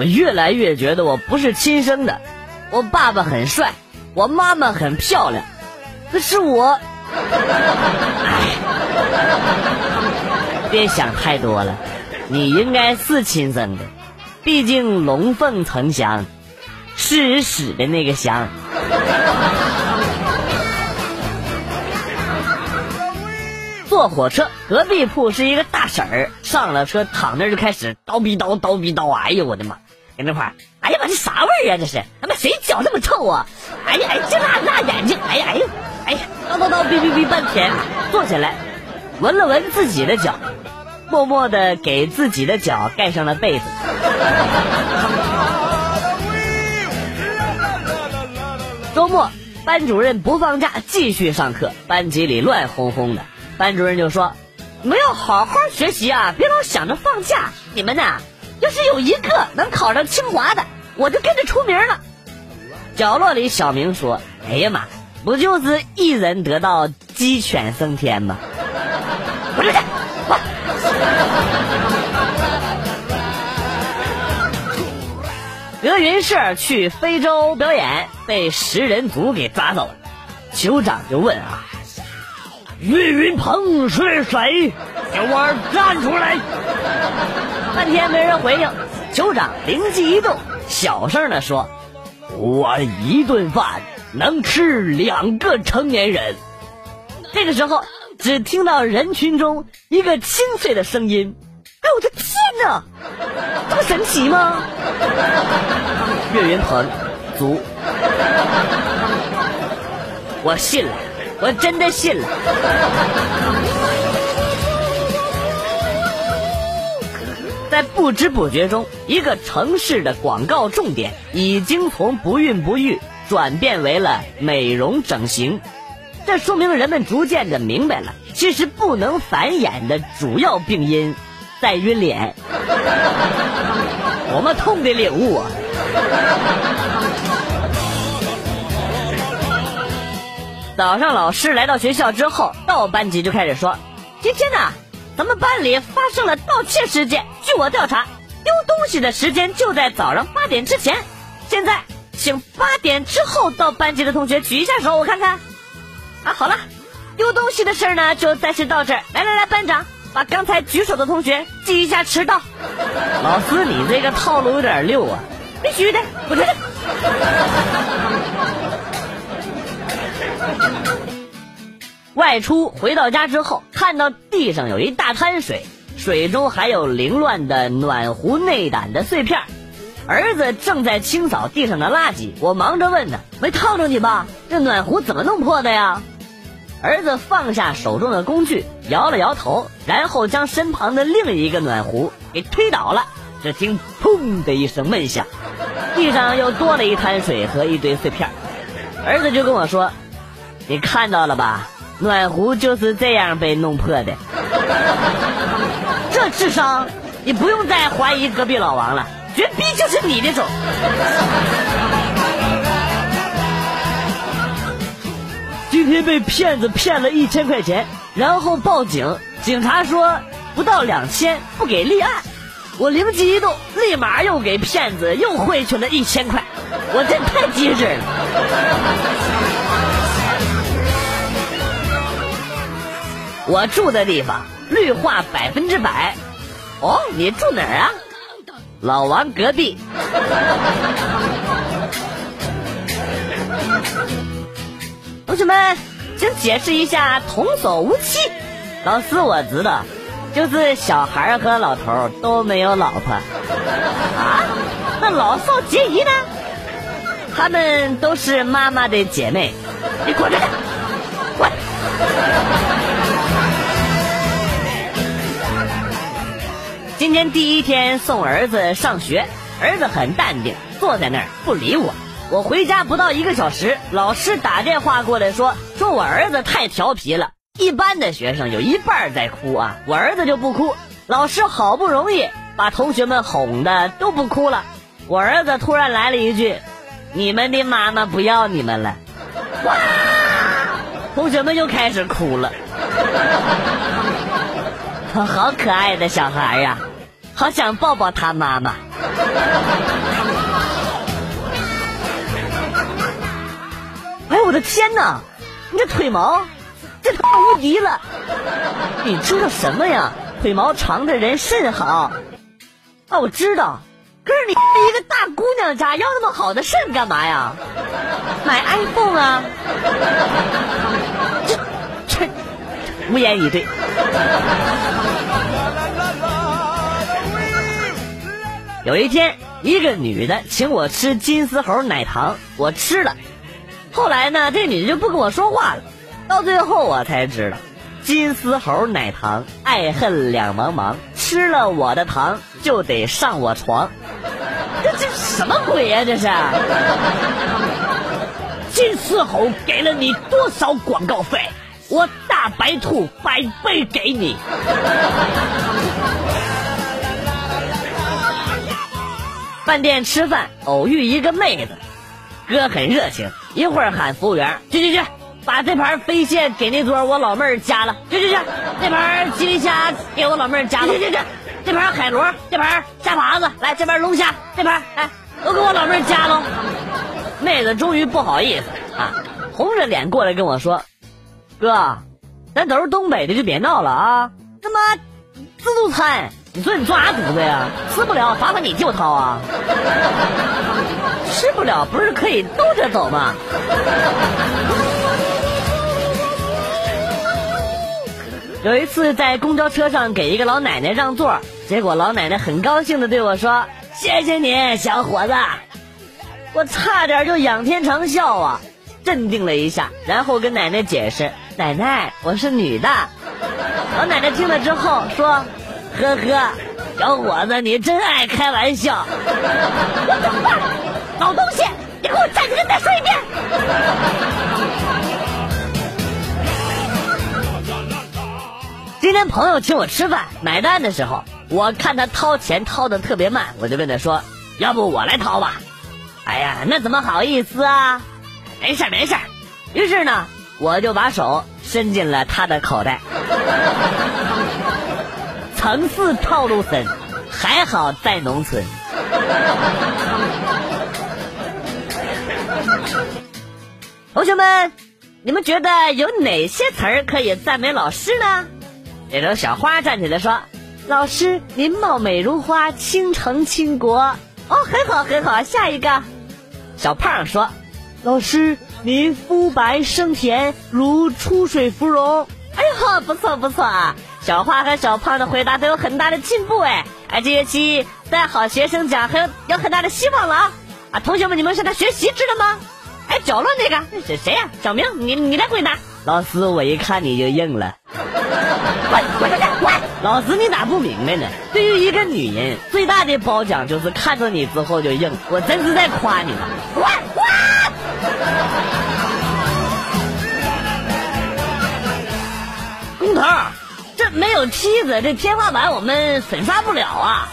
我越来越觉得我不是亲生的。我爸爸很帅，我妈妈很漂亮，可是我，哎，别想太多了，你应该是亲生的，毕竟龙凤呈祥，吃屎的那个祥。坐火车，隔壁铺是一个大婶儿，上了车躺那就开始叨逼叨叨逼叨，哎呦我的妈！在那块儿，哎呀妈，这啥味儿啊？这是他妈谁脚这么臭啊？哎呀哎，这辣辣眼睛！哎呀哎呀哎呀，叨叨叨哔哔哔半天，坐起来，闻了闻自己的脚，默默的给自己的脚盖上了被子。周末，班主任不放假，继续上课，班级里乱哄哄的。班主任就说：“你们要好好学习啊，别老想着放假。你们呐，要是有一个能考上清华的，我就跟着出名了。”角落里，小明说：“哎呀妈，不就是一人得道，鸡犬升天吗？”，德云社去非洲表演，被食人族给抓走了。酋长就问啊。岳云鹏是谁？给我站出来！半天没人回应，酋长灵机一动，小声的说：“我一顿饭能吃两个成年人。”这个时候，只听到人群中一个清脆的声音：“哎，我的天哪，这么神奇吗？”岳云鹏，足，我信了。我真的信了。在不知不觉中，一个城市的广告重点已经从不孕不育转变为了美容整形，这说明人们逐渐的明白了，其实不能繁衍的主要病因在于脸。我们痛的领悟啊！早上，老师来到学校之后，到班级就开始说：“今天呢，咱们班里发生了盗窃事件。据我调查，丢东西的时间就在早上八点之前。现在，请八点之后到班级的同学举一下手，我看看。啊，好了，丢东西的事儿呢，就暂时到这儿。来来来，班长，把刚才举手的同学记一下迟到。老师，你这个套路有点溜啊！必须的，我觉得。外出回到家之后，看到地上有一大滩水，水中还有凌乱的暖壶内胆的碎片。儿子正在清扫地上的垃圾，我忙着问他：“没烫着你吧？这暖壶怎么弄破的呀？”儿子放下手中的工具，摇了摇头，然后将身旁的另一个暖壶给推倒了。只听“砰”的一声闷响，地上又多了一滩水和一堆碎片。儿子就跟我说。你看到了吧？暖壶就是这样被弄破的。这智商，你不用再怀疑隔壁老王了，绝逼就是你的种。今天被骗子骗了一千块钱，然后报警，警察说不到两千不给立案。我灵机一动，立马又给骗子又汇去了一千块。我真太机智了。我住的地方绿化百分之百。哦，你住哪儿啊？老王隔壁。同学们，请解释一下“童叟无欺”。老师，我知道，就是小孩和老头都没有老婆。啊？那老少皆宜呢？他们都是妈妈的姐妹。你滚开！滚！今天第一天送儿子上学，儿子很淡定，坐在那儿不理我。我回家不到一个小时，老师打电话过来说，说我儿子太调皮了。一般的学生有一半在哭啊，我儿子就不哭。老师好不容易把同学们哄的都不哭了，我儿子突然来了一句：“你们的妈妈不要你们了。”哇！同学们又开始哭了。好可爱的小孩呀！好想抱抱他妈妈。哎我的天哪！你这腿毛，这他妈无敌了！你知道什么呀？腿毛长的人肾好。啊，我知道。可是你一个大姑娘家要那么好的肾干嘛呀？买 iPhone 啊！这这，无言以对。有一天，一个女的请我吃金丝猴奶糖，我吃了。后来呢，这女的就不跟我说话了。到最后我才知道，金丝猴奶糖爱恨两茫茫，吃了我的糖就得上我床。这这什么鬼呀？这是！金丝猴给了你多少广告费？我大白兔百倍给你。饭店吃饭，偶遇一个妹子，哥很热情，一会儿喊服务员去去去，把这盘飞蟹给那桌我老妹儿夹了，去去去，这盘鸡粒虾给我老妹儿夹了，去去去。这盘海螺，这盘虾爬子，来这边龙虾，这盘来都给我老妹儿夹喽。妹子终于不好意思啊，红着脸过来跟我说：“哥，咱都是东北的，就别闹了啊！他妈自助餐，你说你做啥犊子呀？吃不了，罚款你就掏啊！吃不了不是可以兜着走吗？”有一次在公交车上给一个老奶奶让座，结果老奶奶很高兴的对我说：“谢谢你，小伙子。”我差点就仰天长啸啊！镇定了一下，然后跟奶奶解释：“奶奶，我是女的。”老奶奶听了之后说：“呵呵，小伙子你真爱开玩笑。”我怎么办？老东西，你给我站起来再说一遍！今天朋友请我吃饭，买单的时候，我看他掏钱掏的特别慢，我就问他说：“要不我来掏吧。”哎呀，那怎么好意思啊？没事没事。于是呢，我就把手伸进了他的口袋。层次套路深，还好在农村。同学们，你们觉得有哪些词儿可以赞美老师呢？这头小花站起来说：“老师，您貌美如花，倾城倾国。哦，很好，很好。下一个，小胖说：老师，您肤白生甜，如出水芙蓉。哎呦，不错不错啊！小花和小胖的回答都有很大的进步哎。哎，这学期在好学生奖还有有很大的希望了啊！啊，同学们，你们向他学习，知道吗？哎，角落那个是谁呀？小明，你你来回答。老师，我一看你就硬了。滚滚出去！滚！老师，你咋不明白呢？对于一个女人，最大的褒奖就是看到你之后就硬。我真是在夸你。滚滚！工头，这没有梯子，这天花板我们粉刷不了啊！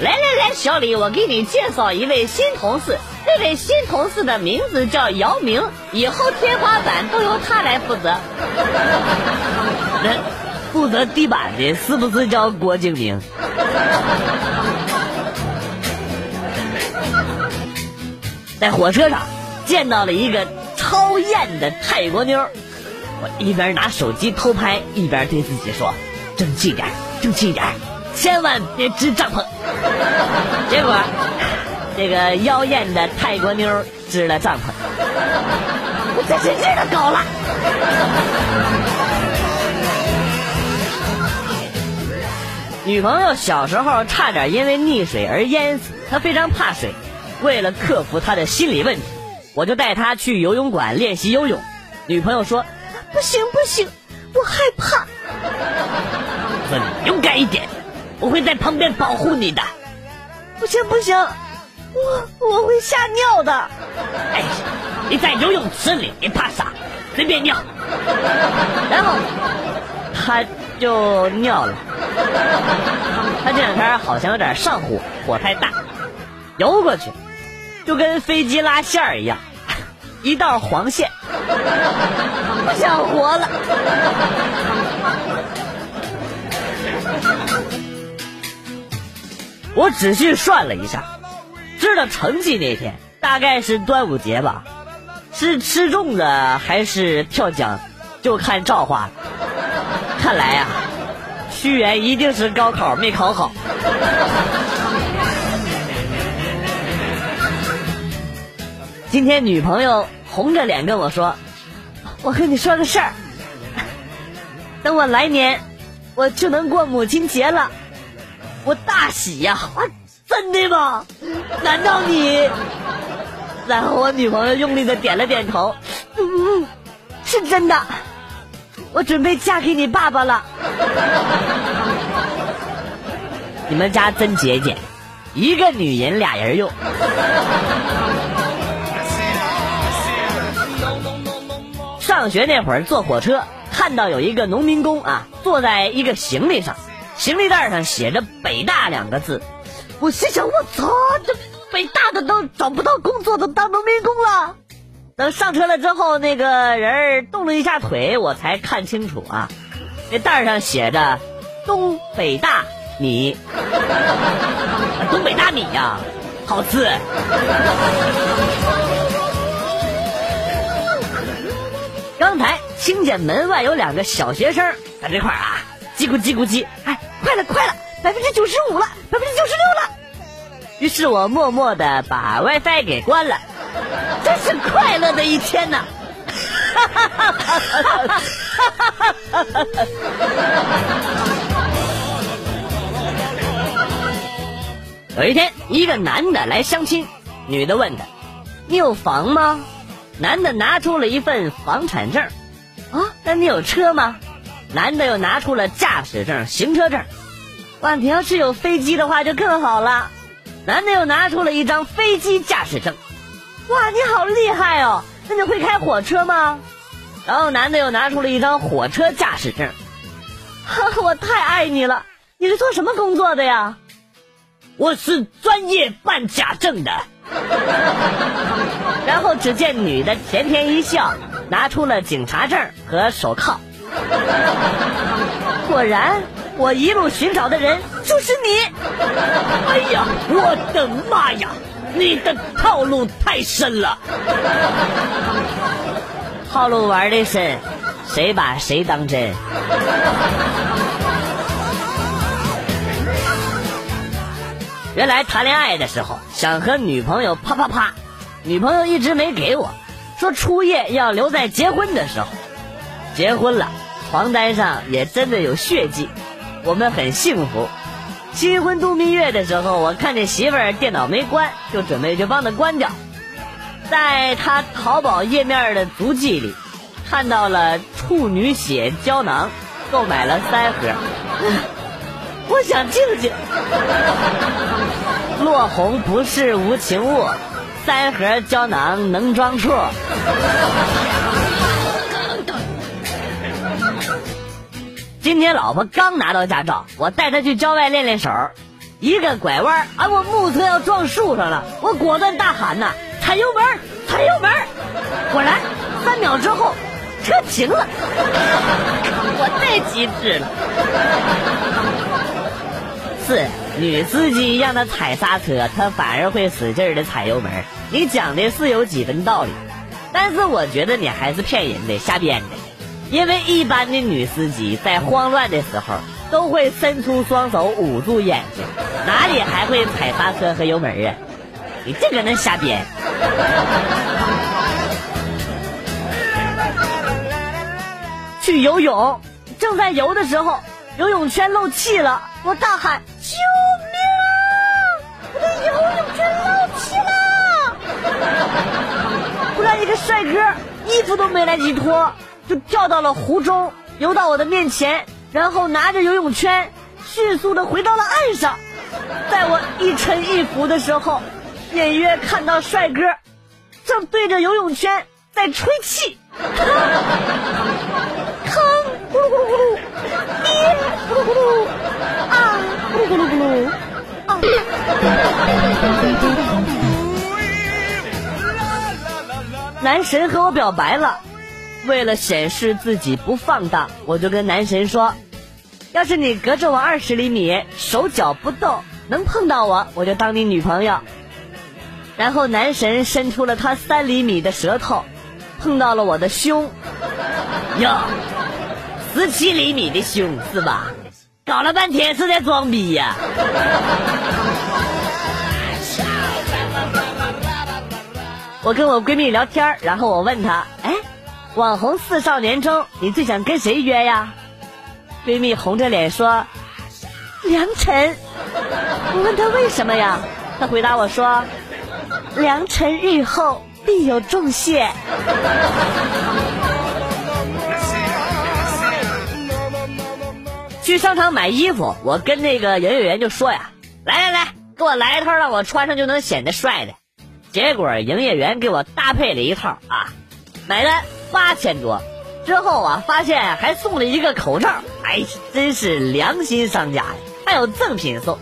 来来来，小李，我给你介绍一位新同事。这位新同事的名字叫姚明，以后天花板都由他来负责。那。负责地板的是不是叫郭敬明？在火车上见到了一个超艳的泰国妞，我一边拿手机偷拍，一边对自己说：“争气点，争气点，千万别支帐篷。”结果，这个妖艳的泰国妞支了帐篷，我真是日子高了。女朋友小时候差点因为溺水而淹死，她非常怕水。为了克服她的心理问题，我就带她去游泳馆练习游泳。女朋友说：“不行不行，我害怕。”说你勇敢一点，我会在旁边保护你的。不行不行，我我会吓尿的。哎，你在游泳池里，你怕啥？随便尿。然后他就尿了。他这两天好像有点上火，火太大，游过去就跟飞机拉线儿一样，一道黄线，不想活了。我仔细算了一下，知道成绩那天大概是端午节吧，是吃粽子还是跳江，就看造化了。看来呀，屈原一定是高考没考好。今天女朋友红着脸跟我说：“我跟你说个事儿，等我来年我就能过母亲节了。”我大喜呀！真的吗？难道你？然后我女朋友用力的点了点头，嗯，是真的。我准备嫁给你爸爸了。你们家真节俭，一个女人俩人用。上学那会儿坐火车，看到有一个农民工啊，坐在一个行李上，行李袋上写着“北大”两个字。我心想：我操，这北大的都找不到工作，都当农民工了。等上车了之后，那个人动了一下腿，我才看清楚啊，那袋上写着“东北大米”，东北大米呀，好吃。刚才听见门外有两个小学生在这块儿啊，叽咕叽咕叽，哎，快了快了，百分之九十五了，百分之九十六了。于是我默默的把 WiFi 给关了，真是快乐的一天呐！有一天，一个男的来相亲，女的问他：“你有房吗？”男的拿出了一份房产证，啊，那你有车吗？男的又拿出了驾驶证、行车证。哇，你要是有飞机的话就更好了。男的又拿出了一张飞机驾驶证。哇，你好厉害哦！那你会开火车吗？然后男的又拿出了一张火车驾驶证。哈，我太爱你了！你是做什么工作的呀？我是专业办假证的。然后只见女的甜甜一笑，拿出了警察证和手铐。果然，我一路寻找的人就是你。哎呀，我的妈呀！你的套路太深了。套路玩的深，谁把谁当真？原来谈恋爱的时候想和女朋友啪啪啪，女朋友一直没给我，说初夜要留在结婚的时候。结婚了，床单上也真的有血迹，我们很幸福。新婚度蜜月的时候，我看见媳妇儿电脑没关，就准备去帮她关掉。在她淘宝页面的足迹里，看到了处女血胶囊，购买了三盒。我想静静。落红不是无情物，三盒胶囊能装处。今天老婆刚拿到驾照，我带她去郊外练练手。一个拐弯，啊，我目测要撞树上了，我果断大喊呐：“踩油门，踩油门！”果然，三秒之后，车停了。我太机智了。是女司机让他踩刹车，他反而会使劲的踩油门。你讲的是有几分道理，但是我觉得你还是骗人的，瞎编的。因为一般的女司机在慌乱的时候都会伸出双手捂住眼睛，哪里还会踩刹车和油门啊？你这个能瞎编？去游泳，正在游的时候，游泳圈漏气了，我大喊。救命啊！我的游泳圈漏气了！突然，一个帅哥衣服都没来及脱，就跳到了湖中，游到我的面前，然后拿着游泳圈，迅速的回到了岸上。在我一沉一浮的时候，隐约看到帅哥正对着游泳圈在吹气。咕噜咕噜咕噜，爹，咕噜咕噜，啊，咕噜咕噜，男神和我表白了，为了显示自己不放荡，我就跟男神说：“要是你隔着我二十厘米，手脚不动，能碰到我，我就当你女朋友。然后男神伸出了他三厘米的舌头，碰到了我的胸。哟，十七厘米的胸是吧？搞了半天是在装逼呀！我跟我闺蜜聊天，然后我问她：“哎，网红四少年中，你最想跟谁约呀？”闺蜜红着脸说：“梁晨。”我问她为什么呀？她回答我说：“良辰日后必有重谢。”去商场买衣服，我跟那个营业员就说呀：“来来来，给我来一套让我穿上就能显得帅的。”结果营业员给我搭配了一套啊，买了八千多，之后啊发现还送了一个口罩，哎，真是良心商家呀，还有赠品送。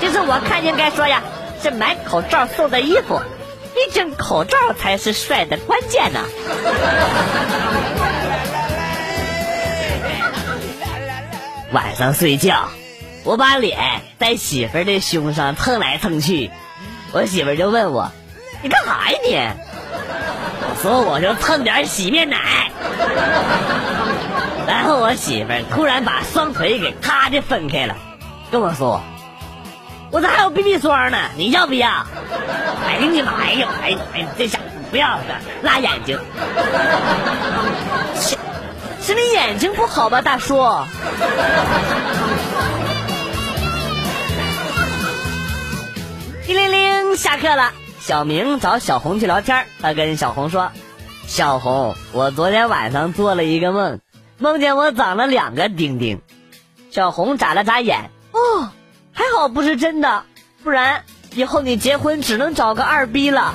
就是我看应该说呀，是买口罩送的衣服，毕竟口罩才是帅的关键呢。晚上睡觉，我把脸在媳妇儿的胸上蹭来蹭去。我媳妇儿就问我：“你干啥呀你？”我说：“我就蹭点洗面奶。”然后我媳妇儿突然把双腿给咔的分开了，跟我说：“我这还有 BB 霜呢，你要不要？”哎呀你妈呀！哎哎，这下不要了，辣眼睛。是你眼睛不好吧，大叔？叮铃铃，下课了。小明找小红去聊天，他跟小红说：“小红，我昨天晚上做了一个梦，梦见我长了两个丁丁。”小红眨了眨眼：“哦，还好不是真的，不然以后你结婚只能找个二逼了。”